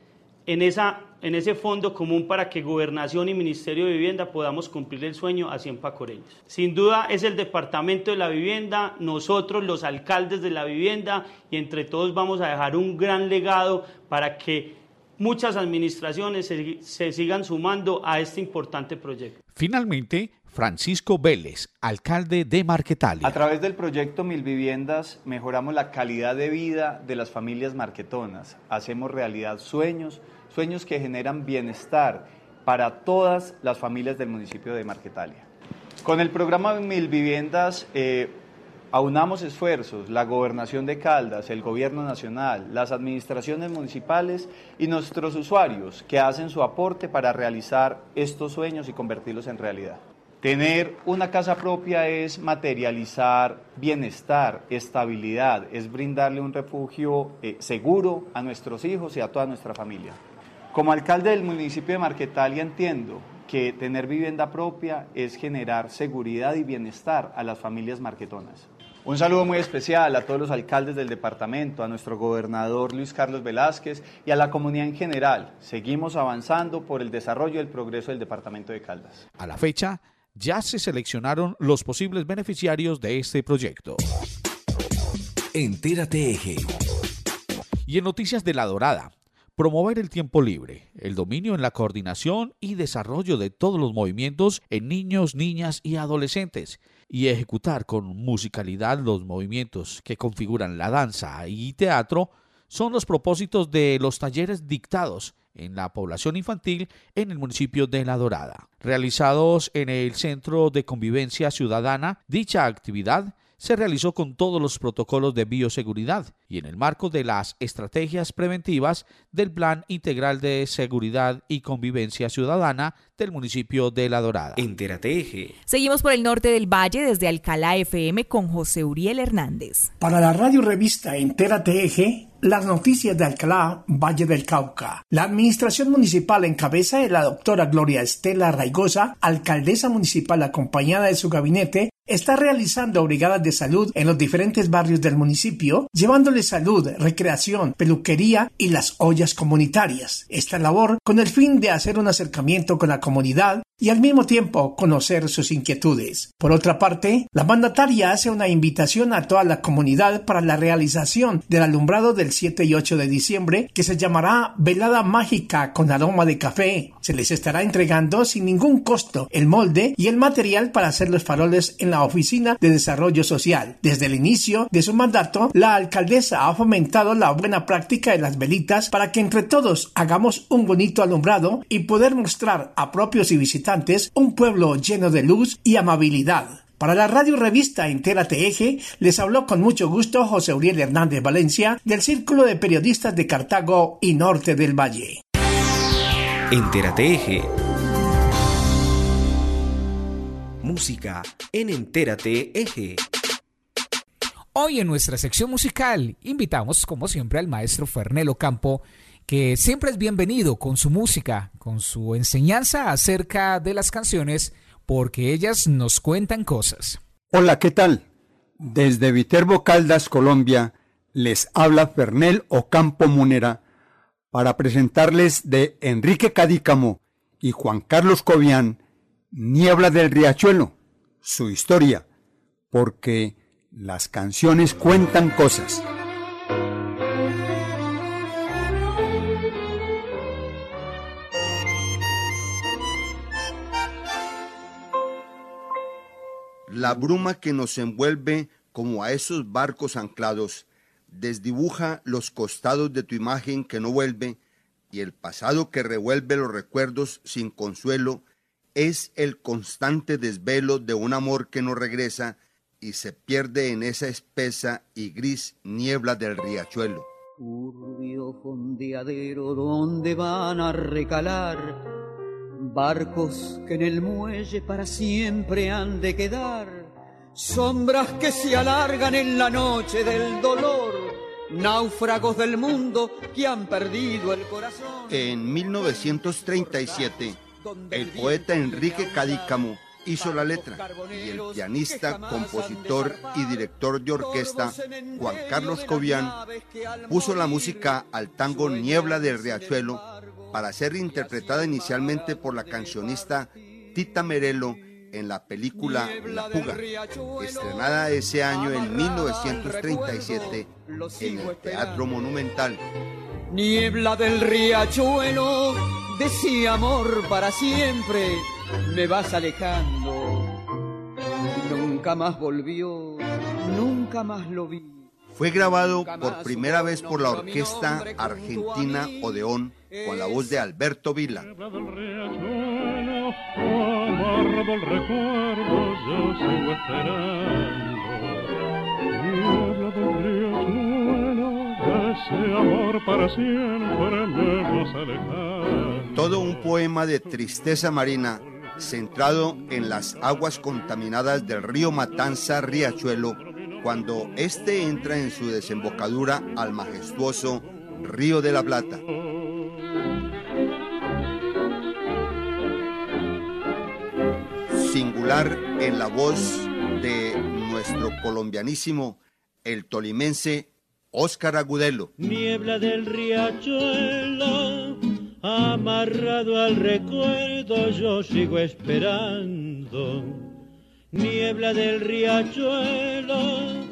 en, esa, en ese fondo común para que Gobernación y Ministerio de Vivienda podamos cumplir el sueño a 100 pacoreños. Sin duda es el Departamento de la Vivienda, nosotros los alcaldes de la vivienda y entre todos vamos a dejar un gran legado para que muchas administraciones se, se sigan sumando a este importante proyecto. Finalmente, Francisco Vélez, alcalde de Marquetalia. A través del proyecto Mil Viviendas mejoramos la calidad de vida de las familias marquetonas, hacemos realidad sueños, sueños que generan bienestar para todas las familias del municipio de Marquetalia. Con el programa Mil Viviendas eh, aunamos esfuerzos, la gobernación de Caldas, el gobierno nacional, las administraciones municipales y nuestros usuarios que hacen su aporte para realizar estos sueños y convertirlos en realidad. Tener una casa propia es materializar bienestar, estabilidad, es brindarle un refugio eh, seguro a nuestros hijos y a toda nuestra familia. Como alcalde del municipio de Marquetalia entiendo que tener vivienda propia es generar seguridad y bienestar a las familias marquetonas. Un saludo muy especial a todos los alcaldes del departamento, a nuestro gobernador Luis Carlos Velázquez y a la comunidad en general. Seguimos avanzando por el desarrollo y el progreso del departamento de Caldas. A la fecha, ya se seleccionaron los posibles beneficiarios de este proyecto. Entérate Eje. Y en Noticias de la Dorada, promover el tiempo libre, el dominio en la coordinación y desarrollo de todos los movimientos en niños, niñas y adolescentes, y ejecutar con musicalidad los movimientos que configuran la danza y teatro, son los propósitos de los talleres dictados en la población infantil en el municipio de La Dorada. Realizados en el Centro de Convivencia Ciudadana, dicha actividad se realizó con todos los protocolos de bioseguridad y en el marco de las estrategias preventivas del Plan Integral de Seguridad y Convivencia Ciudadana del municipio de La Dorada. Entérate Eje. Seguimos por el norte del valle desde Alcalá FM con José Uriel Hernández. Para la radio revista Entérate Eje, las noticias de Alcalá, Valle del Cauca. La administración municipal en cabeza de la doctora Gloria Estela Raigosa, alcaldesa municipal acompañada de su gabinete, está realizando brigadas de salud en los diferentes barrios del municipio, llevándole salud, recreación, peluquería y las ollas comunitarias. Esta labor con el fin de hacer un acercamiento con la comunidad y al mismo tiempo conocer sus inquietudes. Por otra parte, la mandataria hace una invitación a toda la comunidad para la realización del alumbrado del 7 y 8 de diciembre que se llamará Velada Mágica con aroma de café. Se les estará entregando sin ningún costo el molde y el material para hacer los faroles en la Oficina de Desarrollo Social. Desde el inicio de su mandato, la alcaldesa ha fomentado la buena práctica de las velitas para que entre todos hagamos un bonito alumbrado y poder mostrar a propios y visitantes un pueblo lleno de luz y amabilidad. Para la radio revista Entérate Eje, les habló con mucho gusto José Uriel Hernández Valencia del Círculo de Periodistas de Cartago y Norte del Valle. Entérate Eje. Música en Entérate Eje. Hoy en nuestra sección musical invitamos como siempre al maestro Fernelo Campo que siempre es bienvenido con su música, con su enseñanza acerca de las canciones, porque ellas nos cuentan cosas. Hola, ¿qué tal? Desde Viterbo Caldas, Colombia, les habla Fernel Ocampo Munera para presentarles de Enrique Cadícamo y Juan Carlos Cobian, Niebla del Riachuelo, su historia, porque las canciones cuentan cosas. La bruma que nos envuelve como a esos barcos anclados desdibuja los costados de tu imagen que no vuelve y el pasado que revuelve los recuerdos sin consuelo es el constante desvelo de un amor que no regresa y se pierde en esa espesa y gris niebla del riachuelo. Turbio fondeadero donde van a recalar barcos que en el muelle para siempre han de quedar, sombras que se alargan en la noche del dolor, náufragos del mundo que han perdido el corazón. En 1937, el poeta Enrique Cadícamo hizo la letra y el pianista, compositor y director de orquesta Juan Carlos Cobian puso la música al tango Niebla del Riachuelo para ser interpretada inicialmente por la cancionista Tita Merelo en la película La Puga, estrenada ese año en 1937 en el Teatro Monumental. Niebla del riachuelo, decía amor para siempre, me vas alejando. Nunca más volvió, nunca más lo vi. Fue grabado por primera vez por la orquesta argentina Odeón con la voz de Alberto Vila. Todo un poema de tristeza marina centrado en las aguas contaminadas del río Matanza Riachuelo cuando éste entra en su desembocadura al majestuoso Río de la Plata. Singular en la voz de nuestro colombianísimo, el tolimense Óscar Agudelo. Niebla del riachuelo, amarrado al recuerdo, yo sigo esperando niebla del riachuelo,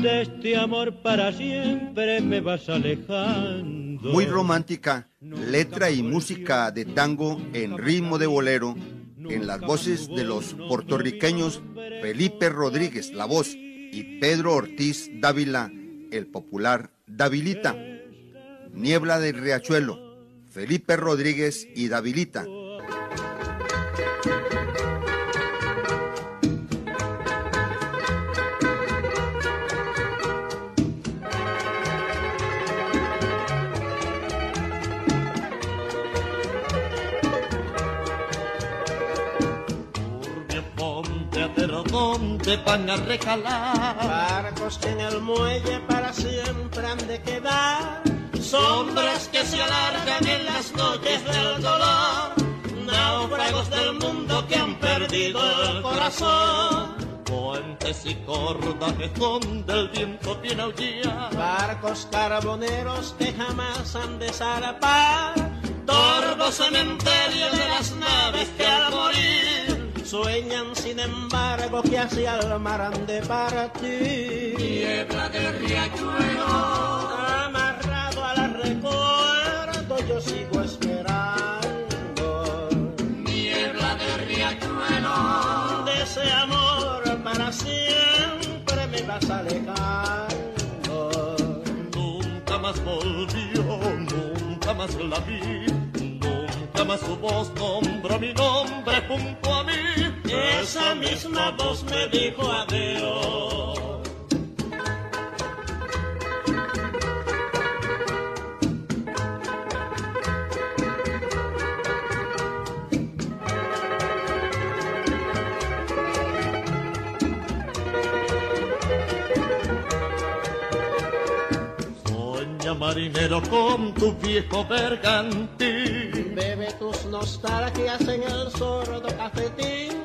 de este amor para siempre me vas alejando. Muy romántica, letra y música de tango en ritmo de bolero, en las voces de los puertorriqueños Felipe Rodríguez, la voz, y Pedro Ortiz Dávila, el popular Davilita. Niebla del riachuelo, Felipe Rodríguez y Davilita. Donde van a recalar. Barcos que en el muelle para siempre han de quedar. Sombras que se alargan en las noches del dolor. Náufragos del mundo que han perdido el corazón. Puentes y cordajes donde el viento tiene aullar. Barcos carboneros que jamás han de zarpar. Torvo cementerio de las naves que al morir Sueñan sin embargo que hacia el mar han de partir. Niebla del riachuelo, amarrado al recuerdo, yo sigo esperando. Niebla del riachuelo, de ese amor para siempre me vas alejando. Nunca más volvió, nunca más la vi más su voz nombró mi nombre junto a mí. Esa misma voz me dijo adiós. marinero con tu viejo bergantín. Bebe tus nostalgias en el sordo cafetín.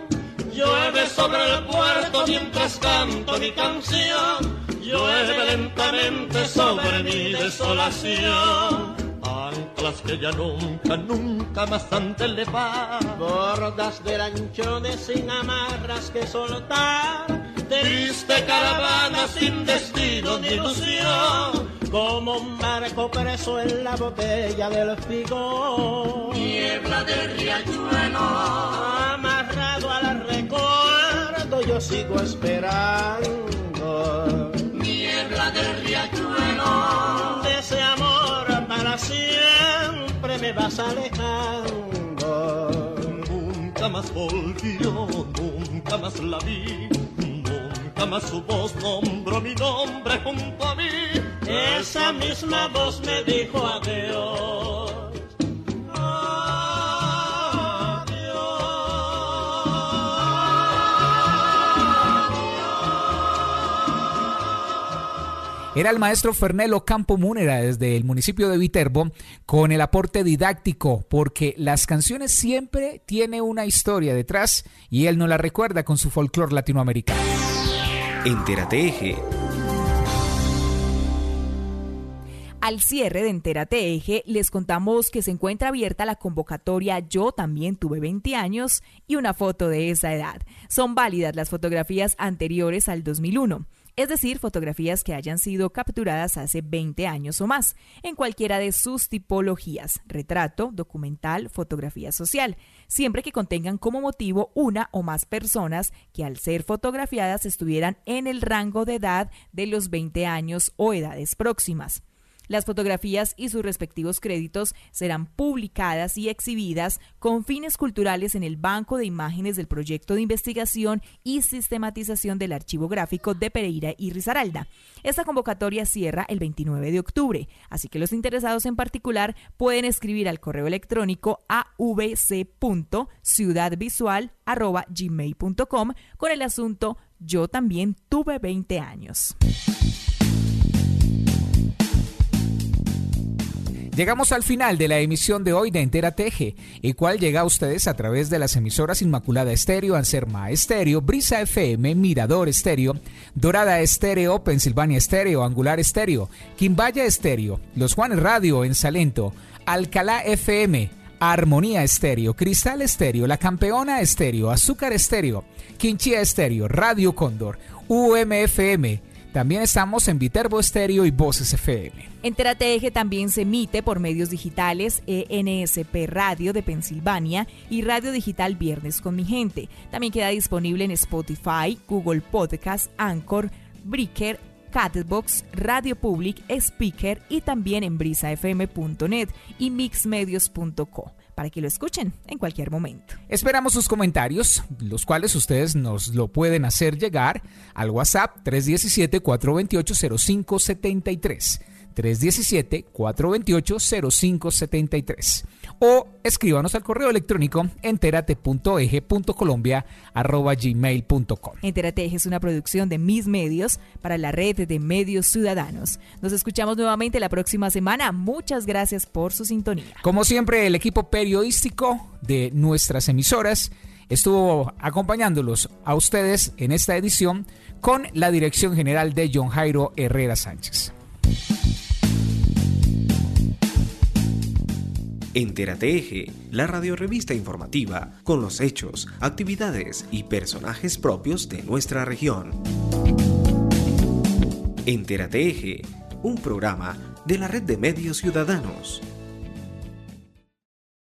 Llueve sobre el puerto mientras canto mi canción. Llueve lentamente sobre mi desolación. Anclas que ya nunca, nunca más han elevar. Bordas de lanchones sin amarras que soltar. Triste caravana sin destino ni ilusión como un barco preso en la botella del figo. Niebla del riachuelo, amarrado al recuerdo, yo sigo esperando. Niebla del riachuelo, de ese amor para siempre me vas alejando. Nunca más volvió, nunca más la vi, nunca más su voz nombró mi nombre junto a mí esa misma voz me dijo adiós. Era el maestro Fernelo Campo Múnera desde el municipio de Viterbo con el aporte didáctico, porque las canciones siempre tienen una historia detrás y él no la recuerda con su folclore latinoamericano. Entérate Al cierre de Entérate Eje, les contamos que se encuentra abierta la convocatoria Yo también tuve 20 años y una foto de esa edad. Son válidas las fotografías anteriores al 2001 es decir, fotografías que hayan sido capturadas hace 20 años o más, en cualquiera de sus tipologías, retrato, documental, fotografía social, siempre que contengan como motivo una o más personas que al ser fotografiadas estuvieran en el rango de edad de los 20 años o edades próximas. Las fotografías y sus respectivos créditos serán publicadas y exhibidas con fines culturales en el Banco de Imágenes del Proyecto de Investigación y Sistematización del Archivo Gráfico de Pereira y Risaralda. Esta convocatoria cierra el 29 de octubre, así que los interesados en particular pueden escribir al correo electrónico avc.ciudadvisual.gmail.com con el asunto Yo también tuve 20 años. Llegamos al final de la emisión de hoy de Entera Teje, el cual llega a ustedes a través de las emisoras Inmaculada Estéreo, Anserma Estéreo, Brisa FM, Mirador Estéreo, Dorada Estéreo, Pensilvania Estéreo, Angular Estéreo, Quimbaya Estéreo, Los Juanes Radio en Salento, Alcalá FM, Armonía Estéreo, Cristal Estéreo, La Campeona Estéreo, Azúcar Estéreo, Quinchía Estéreo, Radio Cóndor, UMFM, también estamos en Viterbo Estéreo y Voces FM. Entérate Eje también se emite por medios digitales ENSP Radio de Pensilvania y Radio Digital Viernes con mi gente. También queda disponible en Spotify, Google Podcast, Anchor, Breaker, Catbox, Radio Public, Speaker y también en brisafm.net y mixmedios.co para que lo escuchen en cualquier momento. Esperamos sus comentarios, los cuales ustedes nos lo pueden hacer llegar al WhatsApp 317-428-0573. 317-428-0573 o escríbanos al correo electrónico enterate.eje.colombia.gmail.com Enterate es una producción de Mis Medios para la red de medios ciudadanos. Nos escuchamos nuevamente la próxima semana. Muchas gracias por su sintonía. Como siempre, el equipo periodístico de nuestras emisoras estuvo acompañándolos a ustedes en esta edición con la dirección general de John Jairo Herrera Sánchez. Entérate Eje, la radiorevista informativa con los hechos, actividades y personajes propios de nuestra región. Entérate Eje, un programa de la red de medios ciudadanos